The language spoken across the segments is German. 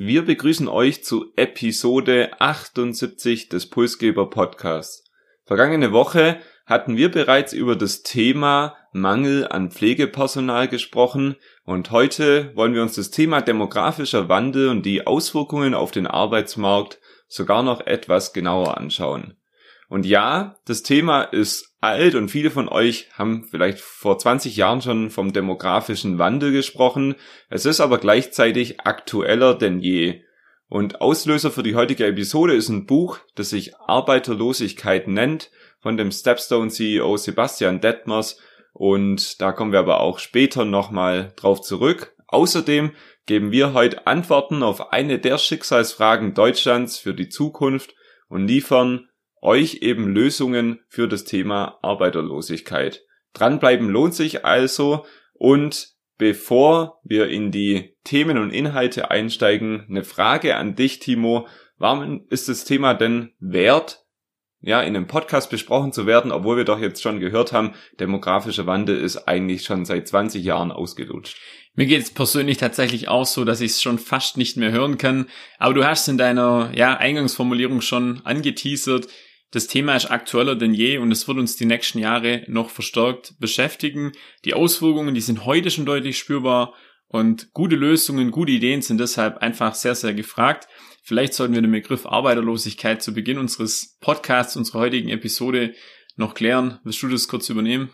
Wir begrüßen euch zu Episode 78 des Pulsgeber Podcasts. Vergangene Woche hatten wir bereits über das Thema Mangel an Pflegepersonal gesprochen und heute wollen wir uns das Thema demografischer Wandel und die Auswirkungen auf den Arbeitsmarkt sogar noch etwas genauer anschauen. Und ja, das Thema ist alt und viele von euch haben vielleicht vor 20 Jahren schon vom demografischen Wandel gesprochen. Es ist aber gleichzeitig aktueller denn je. Und Auslöser für die heutige Episode ist ein Buch, das sich Arbeiterlosigkeit nennt, von dem Stepstone CEO Sebastian Detmers. Und da kommen wir aber auch später nochmal drauf zurück. Außerdem geben wir heute Antworten auf eine der Schicksalsfragen Deutschlands für die Zukunft und liefern euch eben Lösungen für das Thema Arbeiterlosigkeit. Dranbleiben lohnt sich also und Bevor wir in die Themen und Inhalte einsteigen, eine Frage an dich, Timo. Warum ist das Thema denn wert, ja, in einem Podcast besprochen zu werden, obwohl wir doch jetzt schon gehört haben, demografischer Wandel ist eigentlich schon seit 20 Jahren ausgelutscht. Mir geht es persönlich tatsächlich auch so, dass ich es schon fast nicht mehr hören kann. Aber du hast in deiner ja, Eingangsformulierung schon angeteasert. Das Thema ist aktueller denn je und es wird uns die nächsten Jahre noch verstärkt beschäftigen. Die Auswirkungen, die sind heute schon deutlich spürbar und gute Lösungen, gute Ideen sind deshalb einfach sehr, sehr gefragt. Vielleicht sollten wir den Begriff Arbeiterlosigkeit zu Beginn unseres Podcasts, unserer heutigen Episode noch klären. Willst du das kurz übernehmen?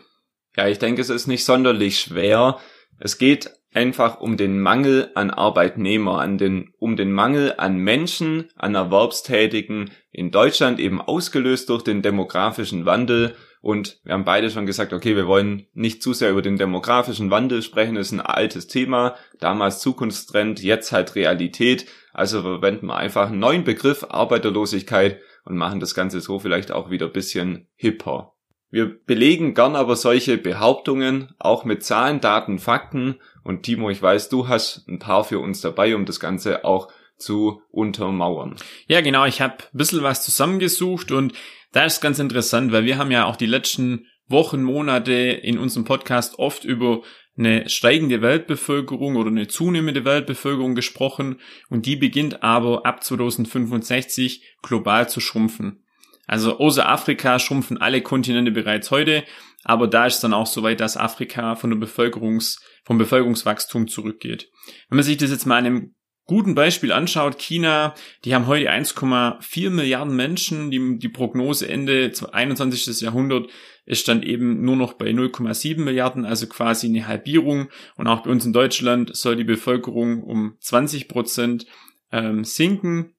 Ja, ich denke, es ist nicht sonderlich schwer. Es geht einfach um den Mangel an Arbeitnehmer, an den, um den Mangel an Menschen, an Erwerbstätigen in Deutschland eben ausgelöst durch den demografischen Wandel. Und wir haben beide schon gesagt, okay, wir wollen nicht zu sehr über den demografischen Wandel sprechen, das ist ein altes Thema, damals Zukunftstrend, jetzt halt Realität. Also verwenden wir einfach einen neuen Begriff Arbeiterlosigkeit und machen das Ganze so vielleicht auch wieder bisschen hipper. Wir belegen gern aber solche Behauptungen auch mit Zahlen, Daten, Fakten. Und Timo, ich weiß, du hast ein paar für uns dabei, um das Ganze auch zu untermauern. Ja, genau. Ich habe ein bisschen was zusammengesucht und da ist ganz interessant, weil wir haben ja auch die letzten Wochen, Monate in unserem Podcast oft über eine steigende Weltbevölkerung oder eine zunehmende Weltbevölkerung gesprochen und die beginnt aber ab 2065 global zu schrumpfen. Also außer Afrika schrumpfen alle Kontinente bereits heute, aber da ist dann auch so weit, dass Afrika von der Bevölkerungs, vom Bevölkerungswachstum zurückgeht. Wenn man sich das jetzt mal an einem guten Beispiel anschaut, China, die haben heute 1,4 Milliarden Menschen, die, die Prognose Ende 21. Jahrhundert ist dann eben nur noch bei 0,7 Milliarden, also quasi eine Halbierung. Und auch bei uns in Deutschland soll die Bevölkerung um 20 Prozent ähm, sinken.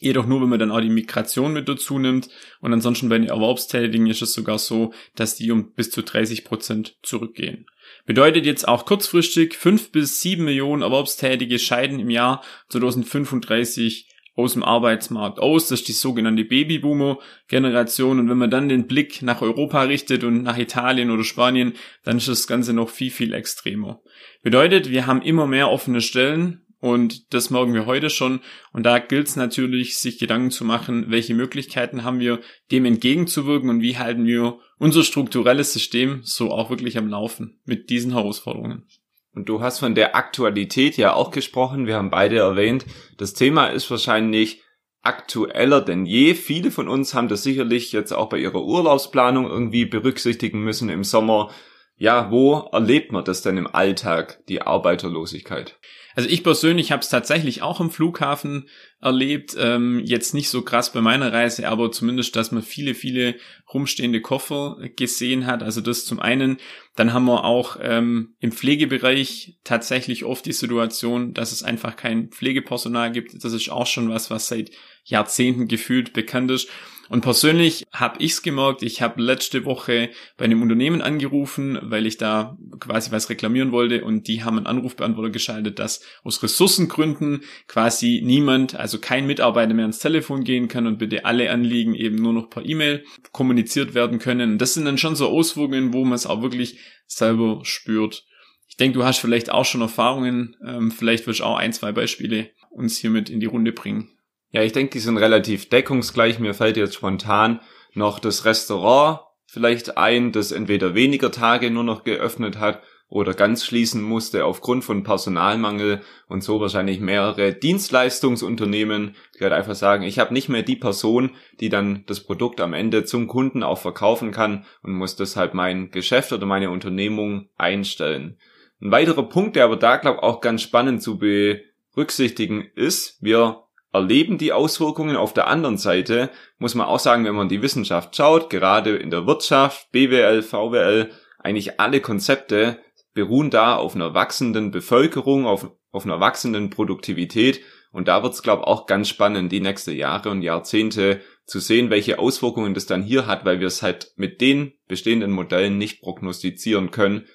Jedoch nur, wenn man dann auch die Migration mit dazu nimmt. Und ansonsten bei den Erwerbstätigen ist es sogar so, dass die um bis zu 30 Prozent zurückgehen. Bedeutet jetzt auch kurzfristig, fünf bis sieben Millionen Erwerbstätige scheiden im Jahr 2035 aus dem Arbeitsmarkt aus. Das ist die sogenannte Babyboomer-Generation. Und wenn man dann den Blick nach Europa richtet und nach Italien oder Spanien, dann ist das Ganze noch viel, viel extremer. Bedeutet, wir haben immer mehr offene Stellen, und das merken wir heute schon. Und da gilt es natürlich, sich Gedanken zu machen, welche Möglichkeiten haben wir, dem entgegenzuwirken und wie halten wir unser strukturelles System so auch wirklich am Laufen mit diesen Herausforderungen. Und du hast von der Aktualität ja auch gesprochen. Wir haben beide erwähnt, das Thema ist wahrscheinlich aktueller denn je. Viele von uns haben das sicherlich jetzt auch bei ihrer Urlaubsplanung irgendwie berücksichtigen müssen im Sommer. Ja, wo erlebt man das denn im Alltag, die Arbeiterlosigkeit? Also ich persönlich habe es tatsächlich auch im Flughafen erlebt. Ähm, jetzt nicht so krass bei meiner Reise, aber zumindest, dass man viele, viele rumstehende Koffer gesehen hat. Also das zum einen. Dann haben wir auch ähm, im Pflegebereich tatsächlich oft die Situation, dass es einfach kein Pflegepersonal gibt. Das ist auch schon was, was seit Jahrzehnten gefühlt bekannt ist. Und persönlich habe ich's gemerkt, ich habe letzte Woche bei einem Unternehmen angerufen, weil ich da quasi was reklamieren wollte und die haben einen Anrufbeantworter geschaltet, dass aus Ressourcengründen quasi niemand, also kein Mitarbeiter mehr ans Telefon gehen kann und bitte alle Anliegen eben nur noch per E-Mail kommuniziert werden können. Und das sind dann schon so Auswirkungen, wo man es auch wirklich selber spürt. Ich denke, du hast vielleicht auch schon Erfahrungen, ähm, vielleicht wirst du auch ein, zwei Beispiele uns hiermit in die Runde bringen. Ja, ich denke, die sind relativ deckungsgleich. Mir fällt jetzt spontan noch das Restaurant vielleicht ein, das entweder weniger Tage nur noch geöffnet hat oder ganz schließen musste aufgrund von Personalmangel und so wahrscheinlich mehrere Dienstleistungsunternehmen, die halt einfach sagen, ich habe nicht mehr die Person, die dann das Produkt am Ende zum Kunden auch verkaufen kann und muss deshalb mein Geschäft oder meine Unternehmung einstellen. Ein weiterer Punkt, der aber da glaube auch ganz spannend zu berücksichtigen ist, wir erleben die Auswirkungen. Auf der anderen Seite muss man auch sagen, wenn man die Wissenschaft schaut, gerade in der Wirtschaft, BWL, VWL, eigentlich alle Konzepte beruhen da auf einer wachsenden Bevölkerung, auf, auf einer wachsenden Produktivität. Und da wird es, glaube ich, auch ganz spannend, die nächsten Jahre und Jahrzehnte zu sehen, welche Auswirkungen das dann hier hat, weil wir es halt mit den bestehenden Modellen nicht prognostizieren können,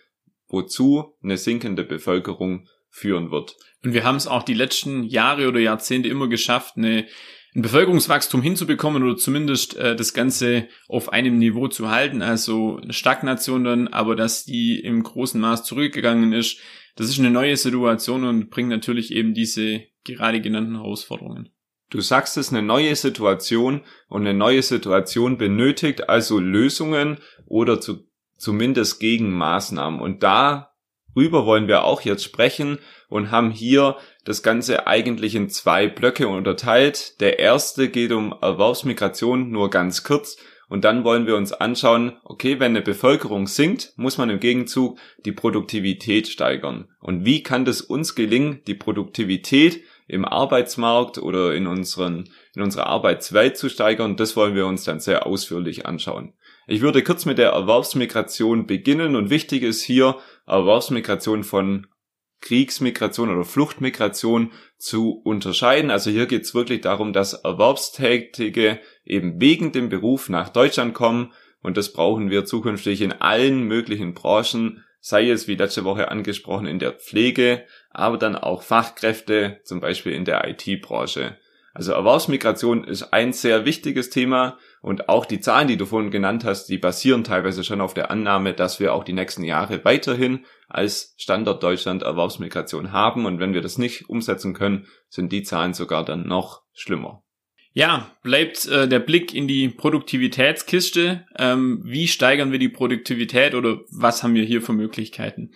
wozu eine sinkende Bevölkerung führen wird. Und wir haben es auch die letzten Jahre oder Jahrzehnte immer geschafft, eine, ein Bevölkerungswachstum hinzubekommen oder zumindest äh, das Ganze auf einem Niveau zu halten. Also eine Stagnation dann, aber dass die im großen Maß zurückgegangen ist, das ist eine neue Situation und bringt natürlich eben diese gerade genannten Herausforderungen. Du sagst es, eine neue Situation und eine neue Situation benötigt also Lösungen oder zu, zumindest Gegenmaßnahmen. Und darüber wollen wir auch jetzt sprechen und haben hier das Ganze eigentlich in zwei Blöcke unterteilt. Der erste geht um Erwerbsmigration nur ganz kurz und dann wollen wir uns anschauen, okay, wenn eine Bevölkerung sinkt, muss man im Gegenzug die Produktivität steigern. Und wie kann das uns gelingen, die Produktivität im Arbeitsmarkt oder in unseren, in unserer Arbeitswelt zu steigern? Das wollen wir uns dann sehr ausführlich anschauen. Ich würde kurz mit der Erwerbsmigration beginnen und wichtig ist hier Erwerbsmigration von Kriegsmigration oder Fluchtmigration zu unterscheiden. Also hier geht es wirklich darum, dass Erwerbstätige eben wegen dem Beruf nach Deutschland kommen und das brauchen wir zukünftig in allen möglichen Branchen, sei es wie letzte Woche angesprochen in der Pflege, aber dann auch Fachkräfte, zum Beispiel in der IT-Branche. Also Erwerbsmigration ist ein sehr wichtiges Thema und auch die Zahlen, die du vorhin genannt hast, die basieren teilweise schon auf der Annahme, dass wir auch die nächsten Jahre weiterhin als Standort Deutschland Erwerbsmigration haben. Und wenn wir das nicht umsetzen können, sind die Zahlen sogar dann noch schlimmer. Ja, bleibt äh, der Blick in die Produktivitätskiste. Ähm, wie steigern wir die Produktivität oder was haben wir hier für Möglichkeiten?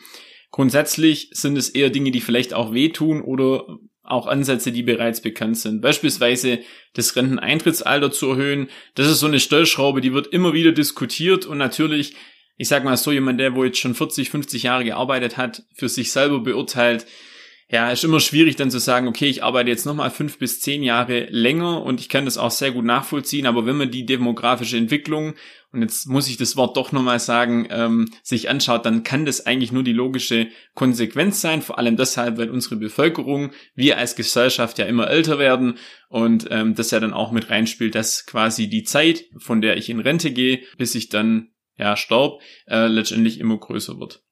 Grundsätzlich sind es eher Dinge, die vielleicht auch wehtun oder auch Ansätze, die bereits bekannt sind. Beispielsweise das Renteneintrittsalter zu erhöhen. Das ist so eine Stellschraube, die wird immer wieder diskutiert und natürlich, ich sag mal so, jemand, der wo jetzt schon 40, 50 Jahre gearbeitet hat, für sich selber beurteilt, ja, ist immer schwierig dann zu sagen, okay, ich arbeite jetzt nochmal fünf bis zehn Jahre länger und ich kann das auch sehr gut nachvollziehen, aber wenn man die demografische Entwicklung, und jetzt muss ich das Wort doch nochmal sagen, ähm, sich anschaut, dann kann das eigentlich nur die logische Konsequenz sein, vor allem deshalb, weil unsere Bevölkerung, wir als Gesellschaft ja immer älter werden und ähm, das ja dann auch mit reinspielt, dass quasi die Zeit, von der ich in Rente gehe, bis ich dann ja starb, äh, letztendlich immer größer wird.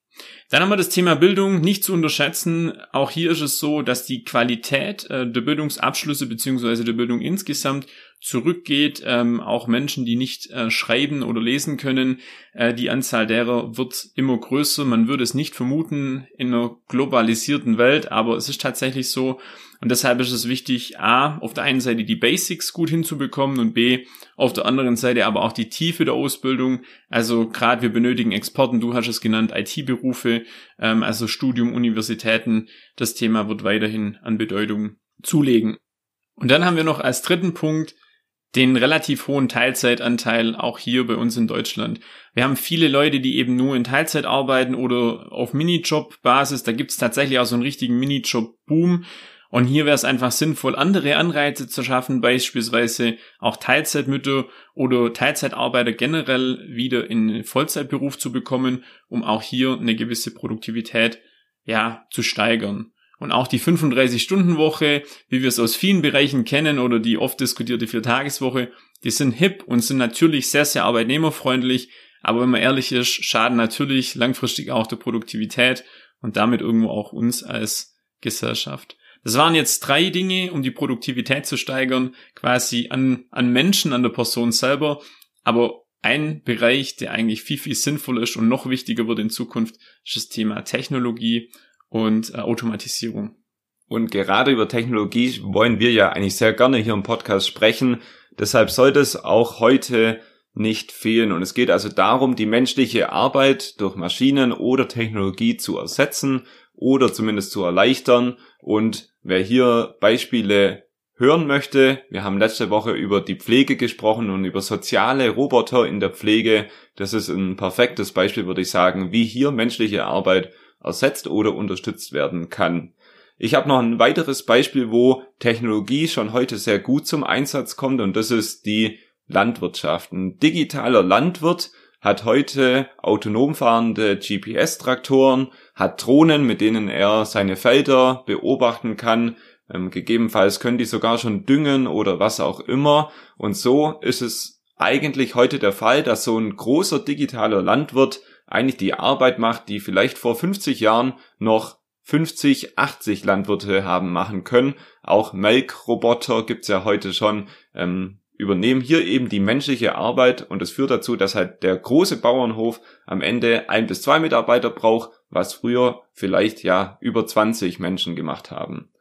Dann haben wir das Thema Bildung nicht zu unterschätzen. Auch hier ist es so, dass die Qualität äh, der Bildungsabschlüsse beziehungsweise der Bildung insgesamt zurückgeht. Ähm, auch Menschen, die nicht äh, schreiben oder lesen können, äh, die Anzahl derer wird immer größer. Man würde es nicht vermuten in einer globalisierten Welt, aber es ist tatsächlich so. Und deshalb ist es wichtig, a, auf der einen Seite die Basics gut hinzubekommen und b, auf der anderen Seite aber auch die Tiefe der Ausbildung. Also gerade wir benötigen Exporten, du hast es genannt, IT-Berufe, ähm, also Studium, Universitäten. Das Thema wird weiterhin an Bedeutung zulegen. Und dann haben wir noch als dritten Punkt den relativ hohen Teilzeitanteil auch hier bei uns in Deutschland. Wir haben viele Leute, die eben nur in Teilzeit arbeiten oder auf Minijob-Basis. Da gibt es tatsächlich auch so einen richtigen Minijob-Boom. Und hier wäre es einfach sinnvoll, andere Anreize zu schaffen, beispielsweise auch Teilzeitmütter oder Teilzeitarbeiter generell wieder in den Vollzeitberuf zu bekommen, um auch hier eine gewisse Produktivität ja zu steigern. Und auch die 35-Stunden-Woche, wie wir es aus vielen Bereichen kennen oder die oft diskutierte Viertageswoche, die sind hip und sind natürlich sehr, sehr arbeitnehmerfreundlich. Aber wenn man ehrlich ist, schaden natürlich langfristig auch der Produktivität und damit irgendwo auch uns als Gesellschaft. Das waren jetzt drei Dinge, um die Produktivität zu steigern, quasi an, an Menschen, an der Person selber. Aber ein Bereich, der eigentlich viel, viel sinnvoller ist und noch wichtiger wird in Zukunft, ist das Thema Technologie und äh, Automatisierung. Und gerade über Technologie wollen wir ja eigentlich sehr gerne hier im Podcast sprechen. Deshalb sollte es auch heute nicht fehlen. Und es geht also darum, die menschliche Arbeit durch Maschinen oder Technologie zu ersetzen oder zumindest zu erleichtern. Und wer hier Beispiele hören möchte, wir haben letzte Woche über die Pflege gesprochen und über soziale Roboter in der Pflege. Das ist ein perfektes Beispiel, würde ich sagen, wie hier menschliche Arbeit ersetzt oder unterstützt werden kann. Ich habe noch ein weiteres Beispiel, wo Technologie schon heute sehr gut zum Einsatz kommt und das ist die Landwirtschaft. Ein digitaler Landwirt hat heute autonom fahrende GPS-Traktoren, hat Drohnen, mit denen er seine Felder beobachten kann. Ähm, gegebenenfalls können die sogar schon düngen oder was auch immer. Und so ist es eigentlich heute der Fall, dass so ein großer digitaler Landwirt eigentlich die Arbeit macht, die vielleicht vor 50 Jahren noch 50, 80 Landwirte haben machen können. Auch Melkroboter gibt's ja heute schon. Ähm, übernehmen hier eben die menschliche Arbeit und es führt dazu, dass halt der große Bauernhof am Ende ein bis zwei Mitarbeiter braucht, was früher vielleicht ja über 20 Menschen gemacht haben.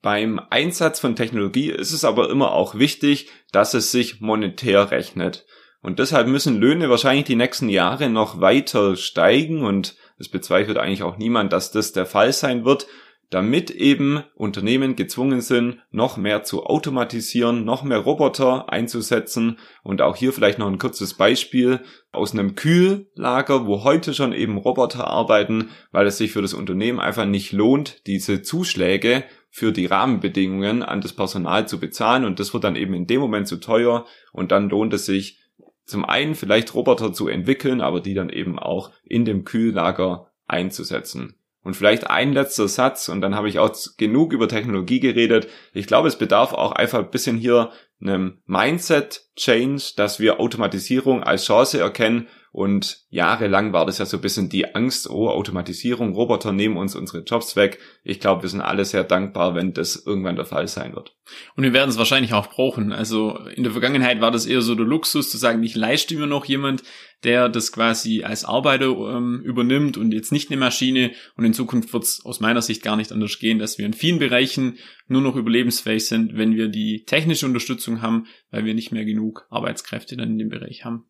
Beim Einsatz von Technologie ist es aber immer auch wichtig, dass es sich monetär rechnet. Und deshalb müssen Löhne wahrscheinlich die nächsten Jahre noch weiter steigen und es bezweifelt eigentlich auch niemand, dass das der Fall sein wird, damit eben Unternehmen gezwungen sind, noch mehr zu automatisieren, noch mehr Roboter einzusetzen. Und auch hier vielleicht noch ein kurzes Beispiel aus einem Kühllager, wo heute schon eben Roboter arbeiten, weil es sich für das Unternehmen einfach nicht lohnt, diese Zuschläge für die Rahmenbedingungen an das Personal zu bezahlen. Und das wird dann eben in dem Moment zu teuer. Und dann lohnt es sich zum einen vielleicht Roboter zu entwickeln, aber die dann eben auch in dem Kühllager einzusetzen. Und vielleicht ein letzter Satz und dann habe ich auch genug über Technologie geredet. Ich glaube, es bedarf auch einfach ein bisschen hier einem Mindset-Change, dass wir Automatisierung als Chance erkennen und jahrelang war das ja so ein bisschen die Angst, oh, Automatisierung, Roboter nehmen uns unsere Jobs weg. Ich glaube, wir sind alle sehr dankbar, wenn das irgendwann der Fall sein wird. Und wir werden es wahrscheinlich auch brauchen. Also in der Vergangenheit war das eher so der Luxus zu sagen, ich leiste mir noch jemand, der das quasi als Arbeiter ähm, übernimmt und jetzt nicht eine Maschine. Und in Zukunft wird es aus meiner Sicht gar nicht anders gehen, dass wir in vielen Bereichen nur noch überlebensfähig sind, wenn wir die technische Unterstützung haben, weil wir nicht mehr genug Arbeitskräfte dann in dem Bereich haben.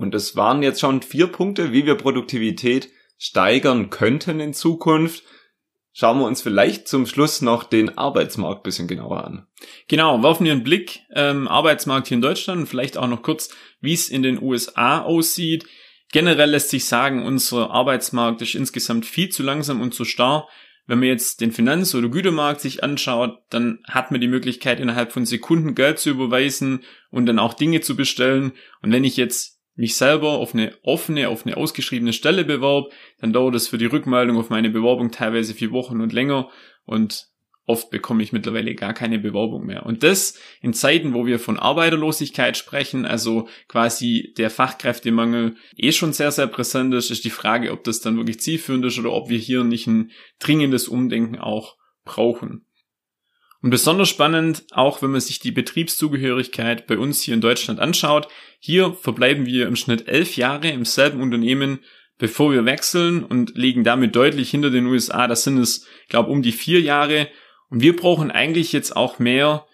Und es waren jetzt schon vier Punkte, wie wir Produktivität steigern könnten in Zukunft. Schauen wir uns vielleicht zum Schluss noch den Arbeitsmarkt bisschen genauer an. Genau, werfen wir einen Blick ähm, Arbeitsmarkt hier in Deutschland und vielleicht auch noch kurz, wie es in den USA aussieht. Generell lässt sich sagen, unser Arbeitsmarkt ist insgesamt viel zu langsam und zu starr. Wenn man jetzt den Finanz- oder Gütermarkt sich anschaut, dann hat man die Möglichkeit, innerhalb von Sekunden Geld zu überweisen und dann auch Dinge zu bestellen. Und wenn ich jetzt mich selber auf eine offene, auf eine ausgeschriebene Stelle bewerb, dann dauert es für die Rückmeldung auf meine Bewerbung teilweise vier Wochen und länger und oft bekomme ich mittlerweile gar keine Bewerbung mehr. Und das in Zeiten, wo wir von Arbeiterlosigkeit sprechen, also quasi der Fachkräftemangel eh schon sehr, sehr präsent ist, ist die Frage, ob das dann wirklich zielführend ist oder ob wir hier nicht ein dringendes Umdenken auch brauchen. Und besonders spannend, auch wenn man sich die Betriebszugehörigkeit bei uns hier in Deutschland anschaut. Hier verbleiben wir im Schnitt elf Jahre im selben Unternehmen, bevor wir wechseln und liegen damit deutlich hinter den USA. Das sind es, glaube um die vier Jahre. Und wir brauchen eigentlich jetzt auch mehr,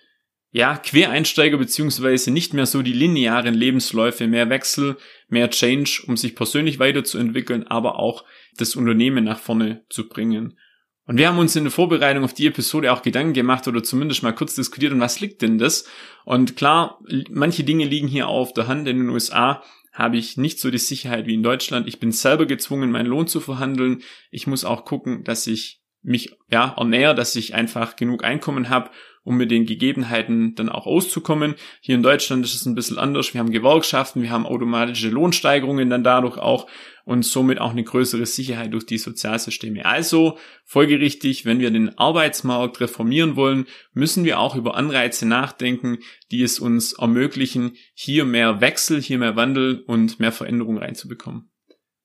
ja, Quereinsteiger beziehungsweise nicht mehr so die linearen Lebensläufe, mehr Wechsel, mehr Change, um sich persönlich weiterzuentwickeln, aber auch das Unternehmen nach vorne zu bringen. Und wir haben uns in der Vorbereitung auf die Episode auch Gedanken gemacht oder zumindest mal kurz diskutiert, und was liegt denn das? Und klar, manche Dinge liegen hier auf der Hand. In den USA habe ich nicht so die Sicherheit wie in Deutschland. Ich bin selber gezwungen, meinen Lohn zu verhandeln. Ich muss auch gucken, dass ich mich ja ernähre, dass ich einfach genug Einkommen habe, um mit den Gegebenheiten dann auch auszukommen. Hier in Deutschland ist es ein bisschen anders. Wir haben Gewerkschaften, wir haben automatische Lohnsteigerungen dann dadurch auch und somit auch eine größere Sicherheit durch die Sozialsysteme. Also folgerichtig, wenn wir den Arbeitsmarkt reformieren wollen, müssen wir auch über Anreize nachdenken, die es uns ermöglichen, hier mehr Wechsel, hier mehr Wandel und mehr Veränderung reinzubekommen.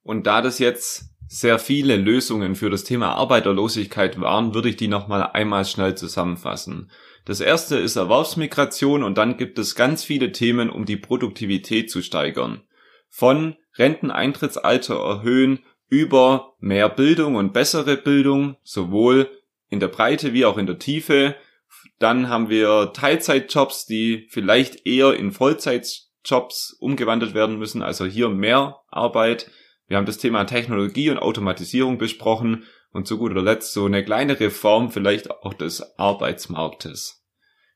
Und da das jetzt sehr viele Lösungen für das Thema Arbeiterlosigkeit waren, würde ich die nochmal einmal schnell zusammenfassen. Das erste ist Erwerbsmigration und dann gibt es ganz viele Themen, um die Produktivität zu steigern. Von Renteneintrittsalter erhöhen über mehr Bildung und bessere Bildung, sowohl in der Breite wie auch in der Tiefe. Dann haben wir Teilzeitjobs, die vielleicht eher in Vollzeitjobs umgewandelt werden müssen, also hier mehr Arbeit wir haben das Thema Technologie und Automatisierung besprochen und zu guter Letzt so eine kleine Reform vielleicht auch des Arbeitsmarktes.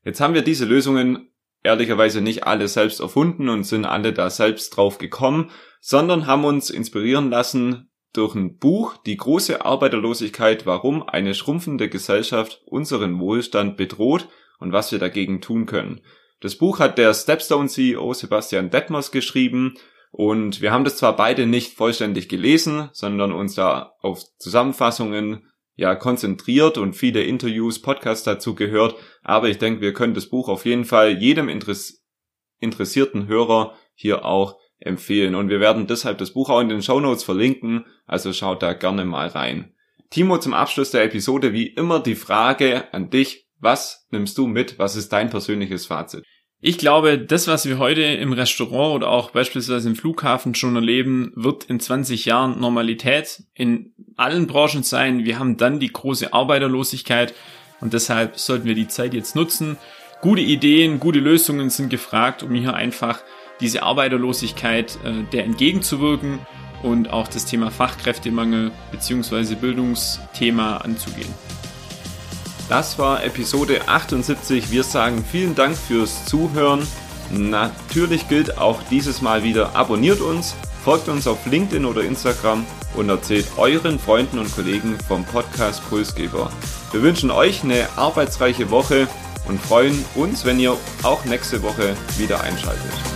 Jetzt haben wir diese Lösungen ehrlicherweise nicht alle selbst erfunden und sind alle da selbst drauf gekommen, sondern haben uns inspirieren lassen durch ein Buch Die große Arbeiterlosigkeit, warum eine schrumpfende Gesellschaft unseren Wohlstand bedroht und was wir dagegen tun können. Das Buch hat der Stepstone CEO Sebastian Detmers geschrieben und wir haben das zwar beide nicht vollständig gelesen, sondern uns da auf Zusammenfassungen ja konzentriert und viele Interviews, Podcasts dazu gehört, aber ich denke, wir können das Buch auf jeden Fall jedem Interess interessierten Hörer hier auch empfehlen und wir werden deshalb das Buch auch in den Show Notes verlinken, also schaut da gerne mal rein. Timo, zum Abschluss der Episode wie immer die Frage an dich, was nimmst du mit? Was ist dein persönliches Fazit? Ich glaube, das, was wir heute im Restaurant oder auch beispielsweise im Flughafen schon erleben, wird in 20 Jahren Normalität in allen Branchen sein. Wir haben dann die große Arbeiterlosigkeit und deshalb sollten wir die Zeit jetzt nutzen. Gute Ideen, gute Lösungen sind gefragt, um hier einfach diese Arbeiterlosigkeit äh, der entgegenzuwirken und auch das Thema Fachkräftemangel bzw. Bildungsthema anzugehen. Das war Episode 78. Wir sagen vielen Dank fürs Zuhören. Natürlich gilt auch dieses Mal wieder, abonniert uns, folgt uns auf LinkedIn oder Instagram und erzählt euren Freunden und Kollegen vom Podcast Pulsgeber. Wir wünschen euch eine arbeitsreiche Woche und freuen uns, wenn ihr auch nächste Woche wieder einschaltet.